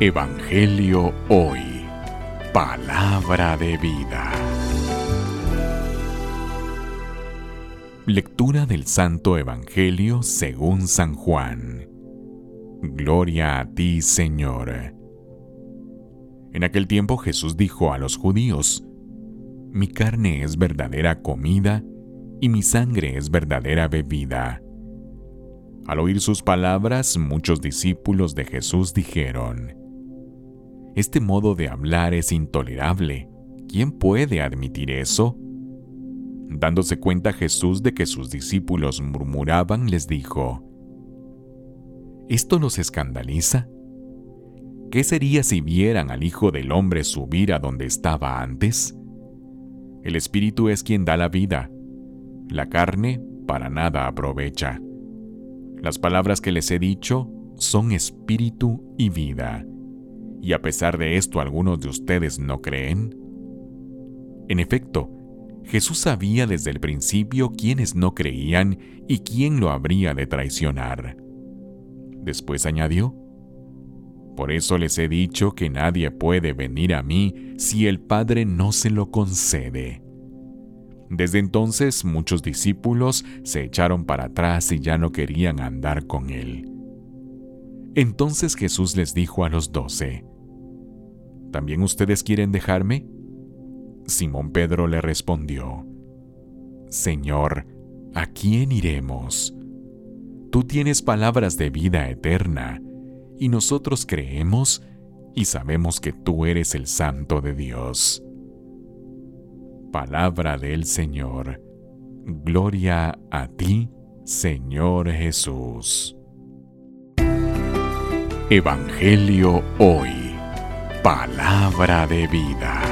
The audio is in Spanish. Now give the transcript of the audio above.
Evangelio Hoy. Palabra de vida. Lectura del Santo Evangelio según San Juan. Gloria a ti, Señor. En aquel tiempo Jesús dijo a los judíos, Mi carne es verdadera comida y mi sangre es verdadera bebida. Al oír sus palabras, muchos discípulos de Jesús dijeron, Este modo de hablar es intolerable. ¿Quién puede admitir eso? Dándose cuenta Jesús de que sus discípulos murmuraban, les dijo, ¿Esto los escandaliza? ¿Qué sería si vieran al Hijo del Hombre subir a donde estaba antes? El Espíritu es quien da la vida, la carne para nada aprovecha. Las palabras que les he dicho son espíritu y vida. Y a pesar de esto algunos de ustedes no creen. En efecto, Jesús sabía desde el principio quiénes no creían y quién lo habría de traicionar. Después añadió, Por eso les he dicho que nadie puede venir a mí si el Padre no se lo concede. Desde entonces muchos discípulos se echaron para atrás y ya no querían andar con él. Entonces Jesús les dijo a los doce, ¿También ustedes quieren dejarme? Simón Pedro le respondió, Señor, ¿a quién iremos? Tú tienes palabras de vida eterna, y nosotros creemos y sabemos que tú eres el Santo de Dios. Palabra del Señor. Gloria a ti, Señor Jesús. Evangelio hoy. Palabra de vida.